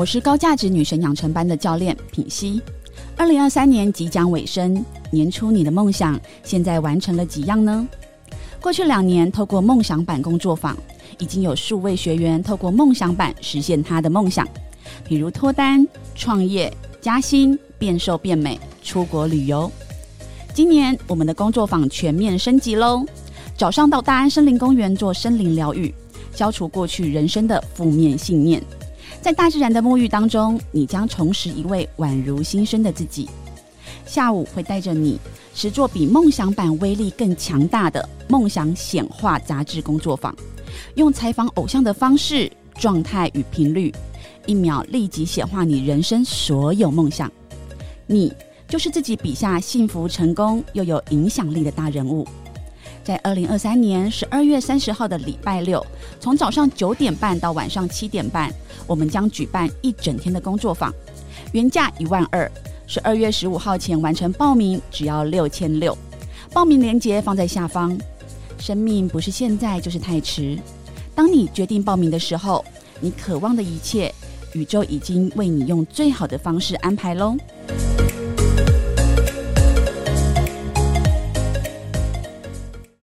我是高价值女神养成班的教练品溪。二零二三年即将尾声，年初你的梦想现在完成了几样呢？过去两年，透过梦想版工作坊，已经有数位学员透过梦想版实现他的梦想，比如脱单、创业、加薪、变瘦变美、出国旅游。今年我们的工作坊全面升级喽！早上到大安森林公园做森林疗愈，消除过去人生的负面信念。在大自然的沐浴当中，你将重拾一位宛如新生的自己。下午会带着你实作比梦想版威力更强大的梦想显化杂志工作坊，用采访偶像的方式、状态与频率，一秒立即显化你人生所有梦想。你就是自己笔下幸福、成功又有影响力的大人物。在二零二三年十二月三十号的礼拜六，从早上九点半到晚上七点半，我们将举办一整天的工作坊，原价一万二，十二月十五号前完成报名只要六千六，报名链接放在下方。生命不是现在就是太迟，当你决定报名的时候，你渴望的一切，宇宙已经为你用最好的方式安排喽。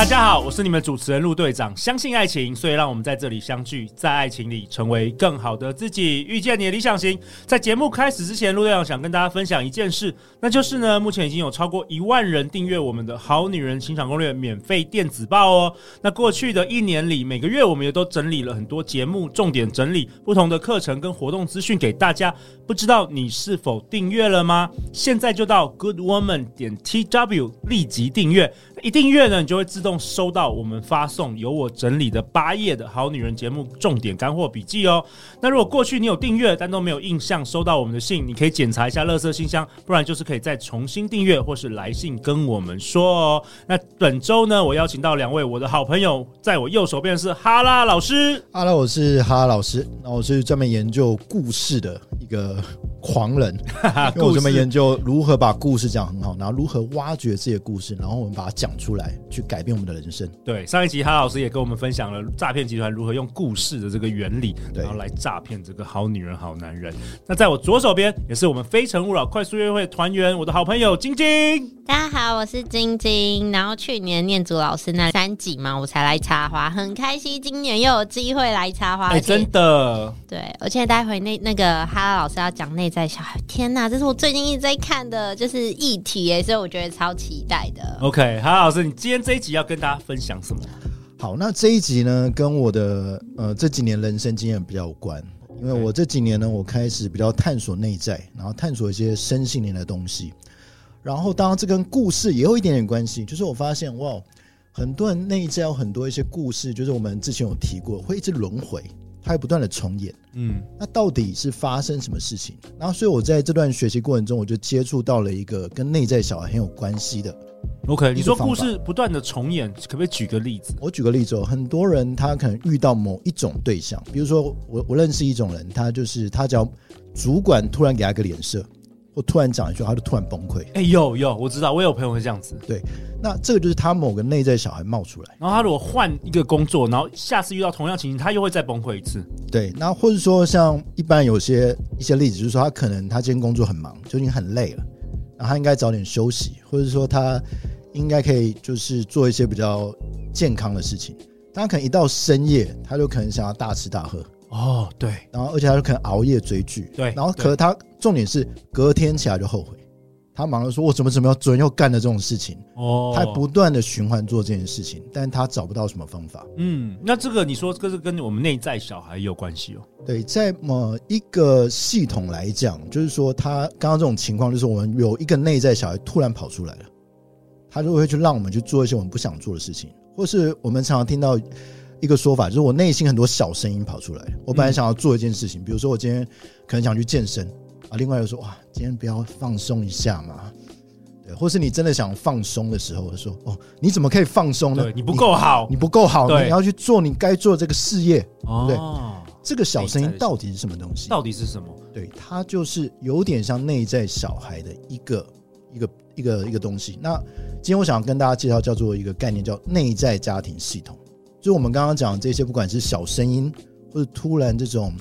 大家好，我是你们主持人陆队长。相信爱情，所以让我们在这里相聚，在爱情里成为更好的自己，遇见你的理想型。在节目开始之前，陆队长想跟大家分享一件事，那就是呢，目前已经有超过一万人订阅我们的好女人情场攻略免费电子报哦。那过去的一年里，每个月我们也都整理了很多节目重点整理，不同的课程跟活动资讯给大家。不知道你是否订阅了吗？现在就到 Good Woman 点 TW 立即订阅。一订阅呢，你就会自动收到我们发送由我整理的八页的好女人节目重点干货笔记哦。那如果过去你有订阅但都没有印象收到我们的信，你可以检查一下垃圾信箱，不然就是可以再重新订阅或是来信跟我们说哦。那本周呢，我邀请到两位我的好朋友，在我右手边是哈拉老师。哈喽，我是哈拉老师，那我是专门研究故事的一个狂人，因为我专门研究如何把故事讲很好，然后如何挖掘这些故事，然后我们把它讲。出来去改变我们的人生。对，上一集哈老师也跟我们分享了诈骗集团如何用故事的这个原理，然后来诈骗这个好女人、好男人。那在我左手边也是我们非诚勿扰快速约会团员，我的好朋友晶晶。大家好，我是晶晶。然后去年念祖老师那三集嘛，我才来插花，很开心。今年又有机会来插花，哎，真的。对，而且待会那那个哈拉老师要讲内在小孩，天哪，这是我最近一直在看的，就是议题耶，所以我觉得超期待的。OK，哈老师，你今天这一集要跟大家分享什么？好，那这一集呢，跟我的呃这几年人生经验比较有关，因为我这几年呢，我开始比较探索内在，然后探索一些身心灵的东西。然后，当然这跟故事也有一点点关系，就是我发现哇，很多人内在有很多一些故事，就是我们之前有提过，会一直轮回，它会不断的重演。嗯，那到底是发生什么事情？然后，所以我在这段学习过程中，我就接触到了一个跟内在小孩很有关系的。OK，你说故事不断的重演，可不可以举个例子？我举个例子哦，很多人他可能遇到某一种对象，比如说我我认识一种人，他就是他只要主管突然给他个脸色。或突然讲一句，他就突然崩溃。哎、欸，有有，我知道，我有朋友会这样子。对，那这个就是他某个内在小孩冒出来。然后他如果换一个工作，然后下次遇到同样情形，他又会再崩溃一次。对，那或者说像一般有些一些例子，就是说他可能他今天工作很忙，就已经很累了，然后他应该早点休息，或者说他应该可以就是做一些比较健康的事情。但他可能一到深夜，他就可能想要大吃大喝。哦，对，然后而且他就可能熬夜追剧，对，然后可是他重点是隔天起来就后悔，他忙着说我怎么怎么样昨天又干了这种事情，哦，他不断的循环做这件事情，但他找不到什么方法。嗯，那这个你说这个是跟我们内在小孩有关系哦？对，在某一个系统来讲，就是说他刚刚这种情况，就是我们有一个内在小孩突然跑出来了，他就会去让我们去做一些我们不想做的事情，或是我们常常听到。一个说法就是，我内心很多小声音跑出来。我本来想要做一件事情，比如说我今天可能想去健身啊，另外又说哇，今天不要放松一下嘛？对，或是你真的想放松的时候，说哦，你怎么可以放松呢？你不够好，你不够好，你要去做你该做的这个事业，哦、对。这个小声音到底是什么东西？到底是什么？对，它就是有点像内在小孩的一个一个一个一个东西。那今天我想跟大家介绍叫做一个概念，叫内在家庭系统。就我们刚刚讲的这些，不管是小声音，或者突然这种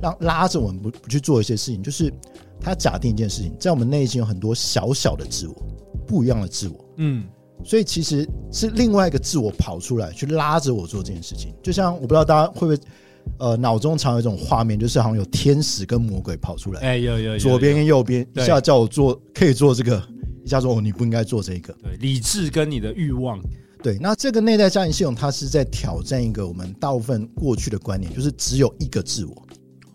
让拉着我们不不去做一些事情，就是他假定一件事情，在我们内心有很多小小的自我，不一样的自我。嗯，所以其实是另外一个自我跑出来去拉着我做这件事情。就像我不知道大家会不会。呃，脑中常有一种画面，就是好像有天使跟魔鬼跑出来，哎，有有，左边跟右边，一下叫我做可以做这个，一下说哦你不应该做这个。对，理智跟你的欲望。对，那这个内在家庭系统，它是在挑战一个我们大部分过去的观念，就是只有一个自我。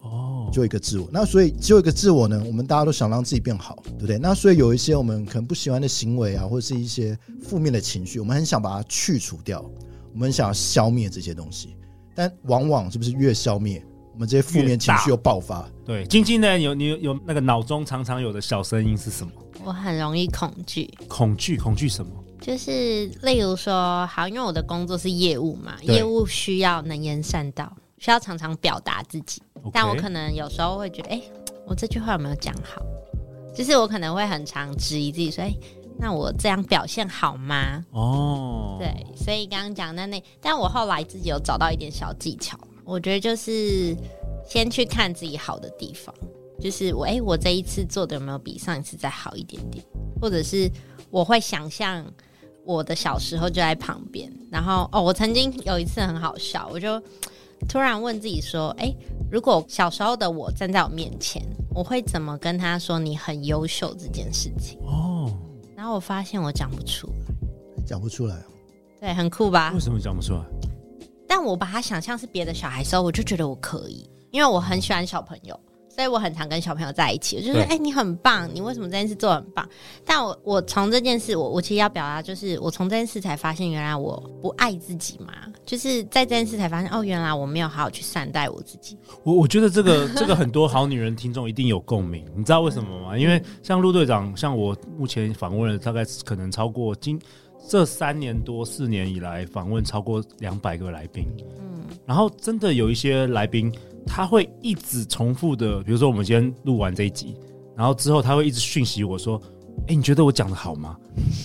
哦，就一个自我。那所以只有一个自我呢，我们大家都想让自己变好，对不对？那所以有一些我们可能不喜欢的行为啊，或者是一些负面的情绪，我们很想把它去除掉，我们很想要消灭这些东西。但往往是不是越消灭，我们这些负面情绪又爆发？对，晶晶呢？有你有，有那个脑中常常有的小声音是什么？我很容易恐惧，恐惧，恐惧什么？就是例如说，好，因为我的工作是业务嘛，业务需要能言善道，需要常常表达自己。但我可能有时候会觉得，哎、欸，我这句话有没有讲好？就是我可能会很常质疑自己，说，哎、欸。那我这样表现好吗？哦，对，所以刚刚讲的那，但我后来自己有找到一点小技巧，我觉得就是先去看自己好的地方，就是我哎、欸，我这一次做的有没有比上一次再好一点点？或者是我会想象我的小时候就在旁边，然后哦，我曾经有一次很好笑，我就突然问自己说，哎、欸，如果小时候的我站在我面前，我会怎么跟他说你很优秀这件事情？哦。然后我发现我讲不出来，讲不出来，对，很酷吧？为什么讲不出来？但我把他想象是别的小孩的时候，我就觉得我可以，因为我很喜欢小朋友。所以我很常跟小朋友在一起，我就说：“哎、欸，你很棒，你为什么这件事做得很棒？”但我我从这件事，我我其实要表达就是，我从这件事才发现，原来我不爱自己嘛。就是在这件事才发现，哦，原来我没有好好去善待我自己。我我觉得这个这个很多好女人听众一定有共鸣，你知道为什么吗？因为像陆队长，像我目前访问了大概可能超过今这三年多四年以来访问超过两百个来宾，嗯，然后真的有一些来宾。他会一直重复的，比如说我们今天录完这一集，然后之后他会一直讯息我说：“哎，你觉得我讲的好吗？”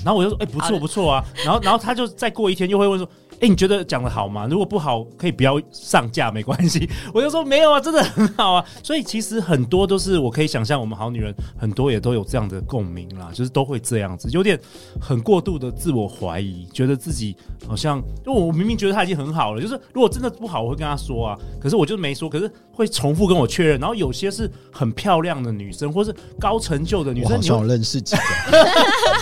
然后我就说：“哎，不错不错啊。”然后然后他就再过一天又会问说。哎，你觉得讲的好吗？如果不好，可以不要上架，没关系。我就说没有啊，真的很好啊。所以其实很多都是我可以想象，我们好女人很多也都有这样的共鸣啦，就是都会这样子，有点很过度的自我怀疑，觉得自己好像，因为我明明觉得他已经很好了，就是如果真的不好，我会跟他说啊。可是我就没说，可是会重复跟我确认。然后有些是很漂亮的女生，或是高成就的女生，你好认识几个，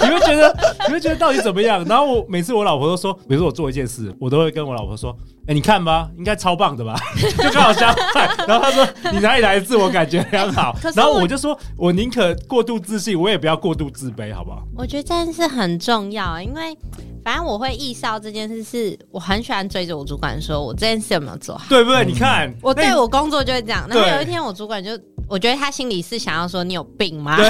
你会觉得，你会觉得到底怎么样？然后我每次我老婆都说，比如说我做一件事。我都会跟我老婆说：“你看吧，应该超棒的吧？” 就刚好相反。然后他说：“你哪里来的自我感觉良好？”然后我就说：“我宁可过度自信，我也不要过度自卑，好不好？”我觉得这件事很重要，因为反正我会意识到这件事是我很喜欢追着我主管说：“我这件事有没有做好？”对不对？你看，我对我工作就会这样。然后有一天，我主管就。我觉得他心里是想要说你有病吗？对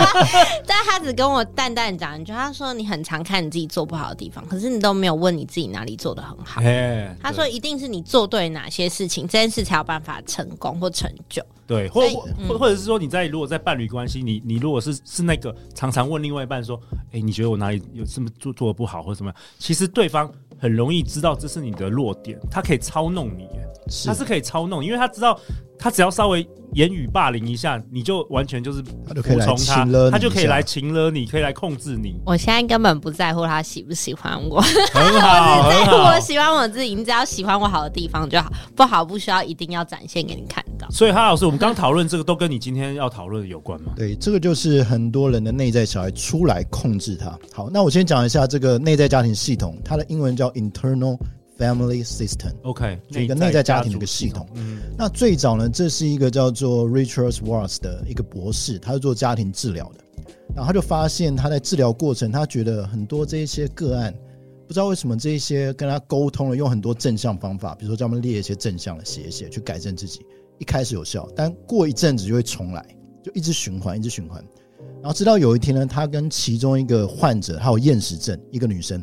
但他只跟我淡淡讲一句，他说你很常看你自己做不好的地方，可是你都没有问你自己哪里做的很好。他说一定是你做对哪些事情，这件事才有办法成功或成就。对，或或、嗯、或者是说你在如果在伴侣关系，你你如果是是那个常常问另外一半说，哎、欸，你觉得我哪里有什么做做的不好或者什么？其实对方很容易知道这是你的弱点，他可以操弄你，他是可以操弄，因为他知道。他只要稍微言语霸凌一下，你就完全就是服从他，他就可以来擒了你，可以来控制你。我现在根本不在乎他喜不喜欢我，很好，我只在乎我喜欢我自己。你只要喜欢我好的地方就好，不好不需要一定要展现给你看到。所以，哈老师，我们刚讨论这个，都跟你今天要讨论的有关吗？对，这个就是很多人的内在小孩出来控制他。好，那我先讲一下这个内在家庭系统，它的英文叫 internal。Family System，OK，就一个内在家庭的一个系统。嗯，那最早呢，这是一个叫做 Richard Schwartz 的一个博士，他是做家庭治疗的。然后他就发现，他在治疗过程，他觉得很多这一些个案，不知道为什么这一些跟他沟通了，用很多正向方法，比如说叫他们列一些正向的写一写，去改正自己。一开始有效，但过一阵子就会重来，就一直循环，一直循环。然后直到有一天呢，他跟其中一个患者，他有厌食症，一个女生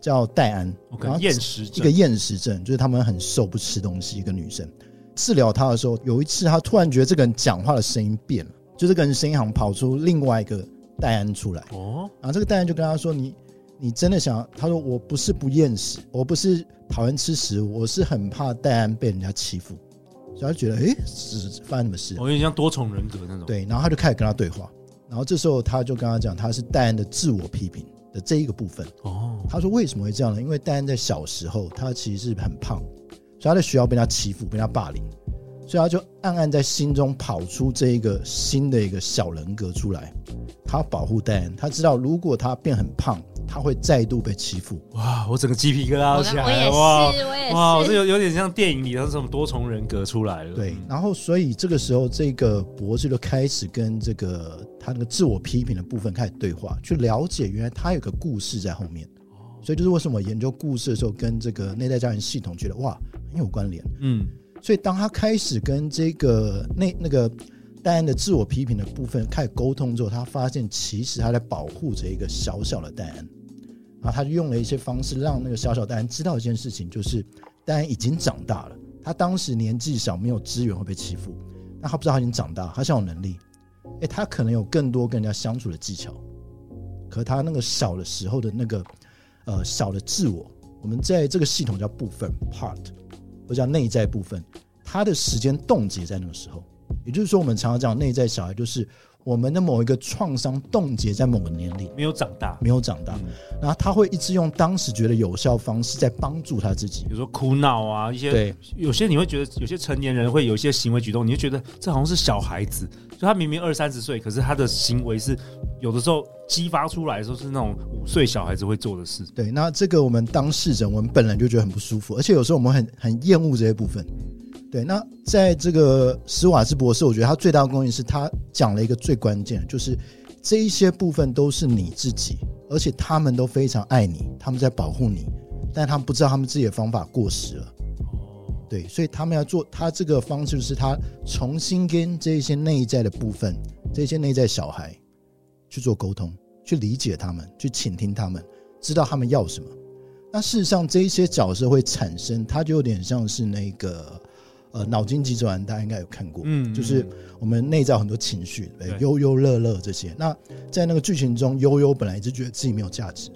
叫戴安，OK，厌食症，一个厌食症就是他们很瘦，不吃东西。一个女生治疗她的时候，有一次她突然觉得这个人讲话的声音变了，就这个人声音好像跑出另外一个戴安出来。哦，然后这个戴安就跟他说：“你你真的想？”他说：“我不是不厌食，我不是讨厌吃食物，我是很怕戴安被人家欺负。”所以他就觉得：“哎，是发生什么事？”我有点像多重人格那种。对，然后他就开始跟他对话。然后这时候他就跟他讲，他是戴安的自我批评的这一个部分。哦，他说为什么会这样呢？因为戴安在小时候他其实是很胖，所以他在学校被他欺负，被他霸凌，所以他就暗暗在心中跑出这一个新的一个小人格出来，他保护戴安。他知道如果他变很胖。他会再度被欺负。哇！我整个鸡皮疙瘩都起来了。我也是，哇我也是。哇！这有有点像电影里的什么多重人格出来了。对，然后所以这个时候，这个博士就开始跟这个他那个自我批评的部分开始对话，去了解原来他有个故事在后面。所以就是为什么研究故事的时候，跟这个内在家庭系统觉得哇很有关联。嗯。所以当他开始跟这个那那个戴安的自我批评的部分开始沟通之后，他发现其实他在保护着一个小小的戴安。他就用了一些方式，让那个小小戴安知道一件事情，就是戴安已经长大了。他当时年纪小，没有资源会被欺负，那他不知道他已经长大，他想有能力。诶，他可能有更多跟人家相处的技巧。可他那个小的时候的那个呃小的自我，我们在这个系统叫部分 part，或叫内在部分，他的时间冻结在那个时候。也就是说，我们常常讲内在小孩就是。我们的某一个创伤冻结在某个年龄，没有长大，没有长大，嗯、然后他会一直用当时觉得有效方式在帮助他自己，比如说哭闹啊，一些对，有些你会觉得有些成年人会有一些行为举动，你就觉得这好像是小孩子，就他明明二三十岁，可是他的行为是有的时候激发出来的时候是那种五岁小孩子会做的事。对，那这个我们当事人，我们本来就觉得很不舒服，而且有时候我们很很厌恶这些部分。对，那在这个史瓦斯博士，我觉得他最大的贡献是他讲了一个最关键的，就是这一些部分都是你自己，而且他们都非常爱你，他们在保护你，但他们不知道他们自己的方法过时了。对，所以他们要做他这个方式，是他重新跟这些内在的部分，这些内在小孩去做沟通，去理解他们，去倾听他们，知道他们要什么。那事实上，这一些角色会产生，他就有点像是那个。呃，脑筋急转弯大家应该有看过，嗯，就是我们内在很多情绪，对，忧忧乐乐这些。那在那个剧情中，悠悠本来一直觉得自己没有价值，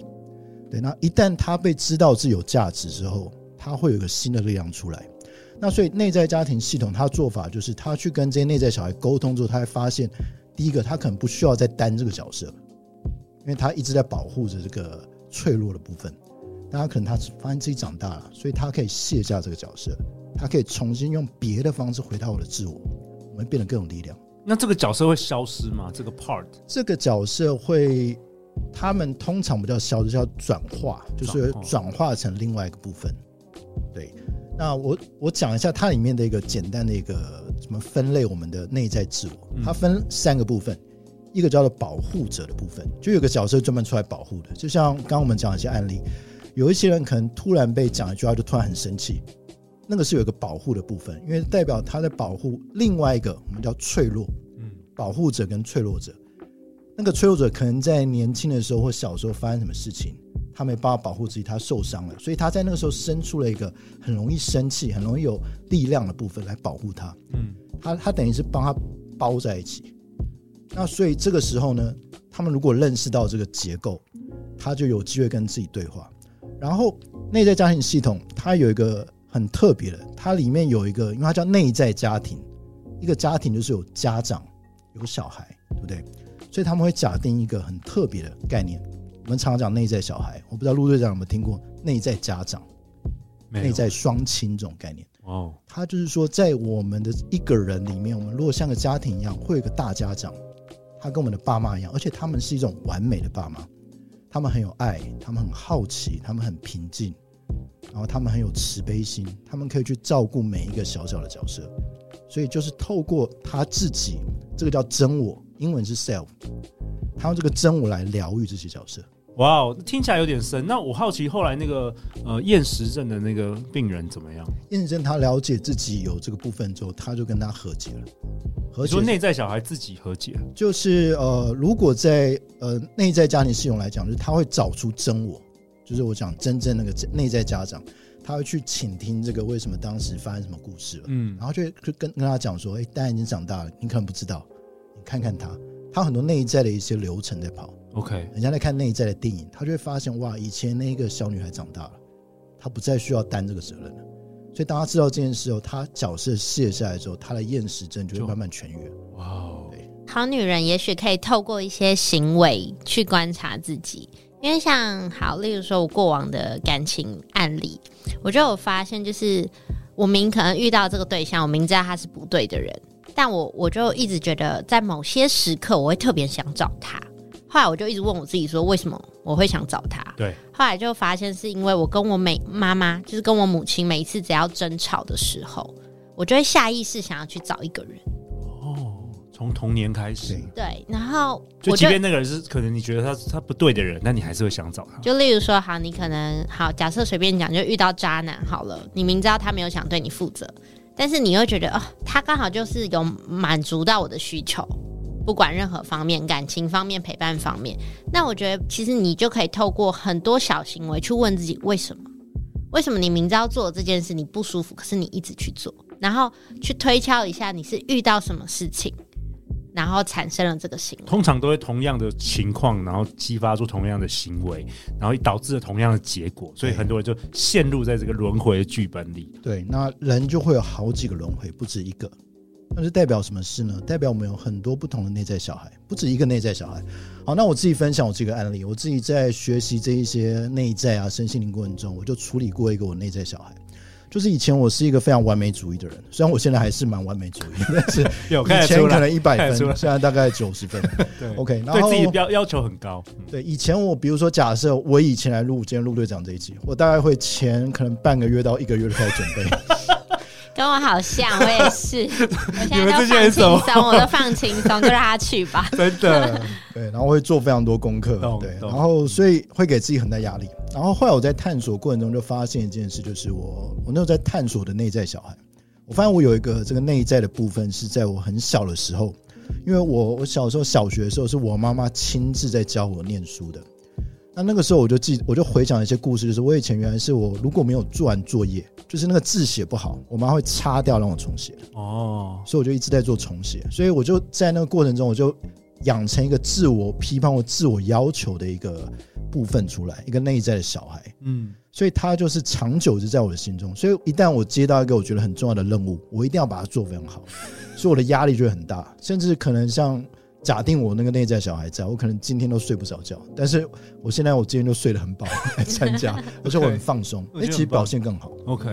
对，那一旦他被知道自己有价值之后，他会有一个新的力量出来。那所以内在家庭系统，他的做法就是他去跟这些内在小孩沟通之后，他会发现，第一个他可能不需要再担这个角色，因为他一直在保护着这个脆弱的部分。大家可能他发现自己长大了，所以他可以卸下这个角色。他可以重新用别的方式回到我的自我，我们变得更有力量。那这个角色会消失吗？这个 part，这个角色会，他们通常不叫消失，叫转化，就是转化成另外一个部分。对，那我我讲一下它里面的一个简单的一个什么分类，我们的内在自我，它分三个部分，一个叫做保护者的部分，就有个角色专门出来保护的，就像刚刚我们讲的一些案例，有一些人可能突然被讲一句话，就突然很生气。那个是有一个保护的部分，因为代表他在保护另外一个，我们叫脆弱，嗯，保护者跟脆弱者。那个脆弱者可能在年轻的时候或小时候发生什么事情，他没办法保护自己，他受伤了，所以他在那个时候生出了一个很容易生气、很容易有力量的部分来保护他。嗯，他他等于是帮他包在一起。那所以这个时候呢，他们如果认识到这个结构，他就有机会跟自己对话。然后内在家庭系统，它有一个。很特别的，它里面有一个，因为它叫内在家庭，一个家庭就是有家长，有小孩，对不对？所以他们会假定一个很特别的概念。我们常常讲内在小孩，我不知道陆队长有没有听过内在家长、内在双亲这种概念。哦，他就是说，在我们的一个人里面，我们如果像个家庭一样，会有个大家长，他跟我们的爸妈一样，而且他们是一种完美的爸妈，他们很有爱，他们很好奇，他们很平静。然后他们很有慈悲心，他们可以去照顾每一个小小的角色，所以就是透过他自己，这个叫真我，英文是 self，他用这个真我来疗愈这些角色。哇哦，听起来有点深。那我好奇后来那个呃厌食症的那个病人怎么样？厌食症他了解自己有这个部分之后，他就跟他和解了。和解，说内在小孩自己和解，就是呃，如果在呃内在家庭系统来讲，就是他会找出真我，就是我讲真正那个内在家长，他会去倾听这个为什么当时发生什么故事了，嗯，然后就就跟跟他讲说，哎，大家已经长大了，你可能不知道，你看看他，他很多内在的一些流程在跑。OK，人家在看内在的电影，他就会发现哇，以前那个小女孩长大了，她不再需要担这个责任了。所以当他知道这件事后，他角色卸下来之后，他的厌食症就会慢慢痊愈。哇哦，对，好女人也许可以透过一些行为去观察自己，因为像好，例如说我过往的感情案例，我就有发现，就是我明可能遇到这个对象，我明知道他是不对的人，但我我就一直觉得在某些时刻，我会特别想找他。后来我就一直问我自己说，为什么我会想找他？对。后来就发现是因为我跟我每妈妈，就是跟我母亲，每一次只要争吵的时候，我就会下意识想要去找一个人。哦，从童年开始。对。然后，就即便那个人是可能你觉得他他不对的人，那你还是会想找他。就例如说，好，你可能好，假设随便讲，就遇到渣男好了，你明知道他没有想对你负责，但是你又觉得哦，他刚好就是有满足到我的需求。不管任何方面，感情方面、陪伴方面，那我觉得其实你就可以透过很多小行为去问自己为什么？为什么你明知道做这件事你不舒服，可是你一直去做？然后去推敲一下你是遇到什么事情，然后产生了这个行为。通常都会同样的情况，然后激发出同样的行为，然后导致了同样的结果，所以很多人就陷入在这个轮回的剧本里。对，那人就会有好几个轮回，不止一个。那是代表什么事呢？代表我们有很多不同的内在小孩，不止一个内在小孩。好，那我自己分享我这个案例，我自己在学习这一些内在啊、身心灵过程中，我就处理过一个我内在小孩。就是以前我是一个非常完美主义的人，虽然我现在还是蛮完美主义，但是以前可能一百分，现在大概九十分。对，OK，然后对自己要要求很高。对，以前我比如说假设我以前来录今天陆队长这一集，我大概会前可能半个月到一个月就开始准备。跟我好像，我也是。我现在都放轻松，我都放轻松，就让他去吧。真的，对。然后会做非常多功课，对。然后所以会给自己很大压力。然后后来我在探索过程中就发现一件事，就是我我那时候在探索的内在小孩，我发现我有一个这个内在的部分是在我很小的时候，因为我我小时候小学的时候是我妈妈亲自在教我念书的。那那个时候我就记，我就回想一些故事，就是我以前原来是我如果没有做完作业，就是那个字写不好，我妈会擦掉让我重写。哦，所以我就一直在做重写，所以我就在那个过程中，我就养成一个自我批判或自我要求的一个部分出来，一个内在的小孩。嗯，所以他就是长久就在我的心中，所以一旦我接到一个我觉得很重要的任务，我一定要把它做非常好，所以我的压力就会很大，甚至可能像。假定我那个内在小孩在，我可能今天都睡不着觉，但是我现在我今天都睡得很饱 来参加，而且我很放松，哎，其实表现更好。OK，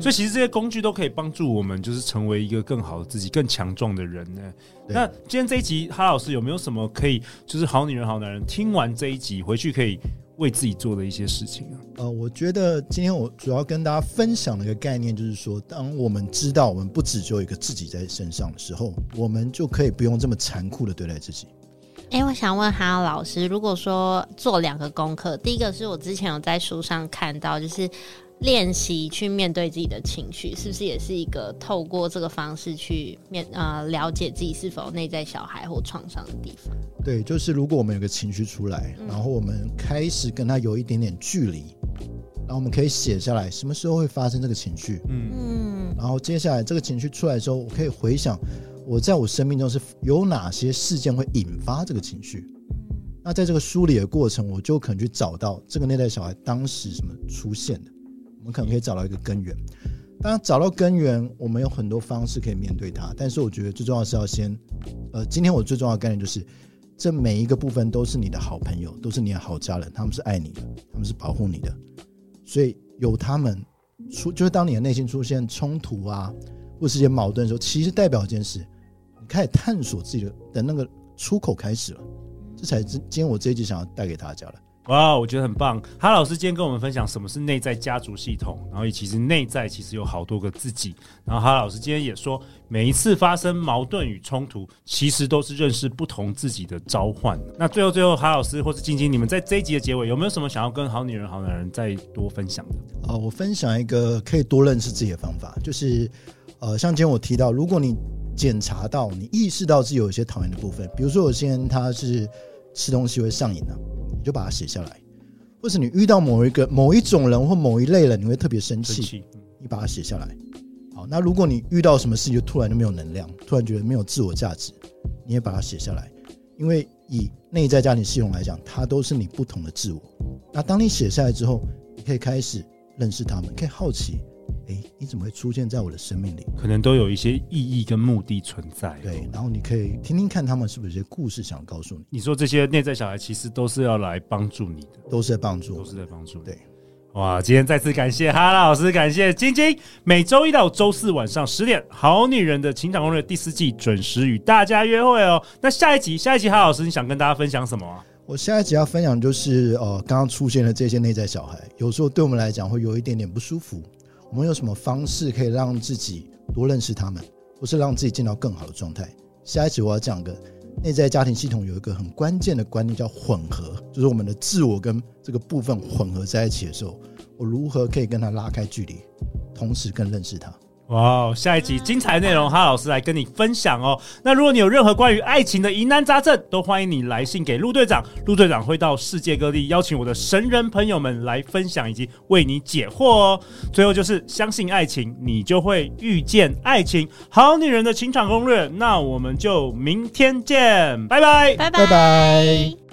所以其实这些工具都可以帮助我们，就是成为一个更好的自己、更强壮的人呢。那今天这一集，哈老师有没有什么可以，就是好女人、好男人听完这一集回去可以为自己做的一些事情啊？呃，我觉得今天我主要跟大家分享的一个概念，就是说，当我们知道我们不只只有一个自己在身上的时候，我们就可以不用这么残酷的对待自己。哎，我想问哈老师，如果说做两个功课，第一个是我之前有在书上看到，就是。练习去面对自己的情绪，是不是也是一个透过这个方式去面呃了解自己是否内在小孩或创伤的地方？对，就是如果我们有个情绪出来，嗯、然后我们开始跟他有一点点距离，然后我们可以写下来什么时候会发生这个情绪，嗯，然后接下来这个情绪出来之后，我可以回想我在我生命中是有哪些事件会引发这个情绪，那在这个梳理的过程，我就可能去找到这个内在小孩当时什么出现的。我们可能可以找到一个根源。当然，找到根源，我们有很多方式可以面对它。但是，我觉得最重要是要先，呃，今天我最重要的概念就是，这每一个部分都是你的好朋友，都是你的好家人，他们是爱你的，他们是保护你的。所以，有他们出，就是当你的内心出现冲突啊，或是一些矛盾的时候，其实代表一件事，你开始探索自己的的那个出口开始了。这才是今天我这一集想要带给大家的。哇，我觉得很棒。哈老师今天跟我们分享什么是内在家族系统，然后也其实内在其实有好多个自己。然后哈老师今天也说，每一次发生矛盾与冲突，其实都是认识不同自己的召唤。那最后最后，哈老师或是晶晶，你们在这一集的结尾有没有什么想要跟好女人、好男人再多分享的？哦，我分享一个可以多认识自己的方法，就是呃，像今天我提到，如果你检查到你意识到自己有一些讨厌的部分，比如说有些人他是吃东西会上瘾呢、啊。你就把它写下来，或是你遇到某一个某一种人或某一类人，你会特别生气，你把它写下来。好，那如果你遇到什么事情就突然就没有能量，突然觉得没有自我价值，你也把它写下来。因为以内在家庭系统来讲，它都是你不同的自我。那当你写下来之后，你可以开始认识他们，可以好奇。哎，你怎么会出现在我的生命里？可能都有一些意义跟目的存在。对，然后你可以听听看，他们是不是有些故事想告诉你？你说这些内在小孩其实都是要来帮助你的，都是在帮助，都是在帮助。对，哇！今天再次感谢哈拉老师，感谢晶晶。每周一到周四晚上十点，《好女人的情场攻略》第四季准时与大家约会哦。那下一集，下一集哈老师，你想跟大家分享什么啊？我下一集要分享就是，呃，刚刚出现的这些内在小孩，有时候对我们来讲会有一点点不舒服。我们有什么方式可以让自己多认识他们，或是让自己进到更好的状态？下一集我要讲个内在家庭系统有一个很关键的观念叫混合，就是我们的自我跟这个部分混合在一起的时候，我如何可以跟他拉开距离，同时更认识他。哇，wow, 下一集精彩内容，哈老师来跟你分享哦。那如果你有任何关于爱情的疑难杂症，都欢迎你来信给陆队长，陆队长会到世界各地邀请我的神人朋友们来分享以及为你解惑哦。最后就是相信爱情，你就会遇见爱情。好女人的情场攻略，那我们就明天见，拜拜，拜拜。拜拜。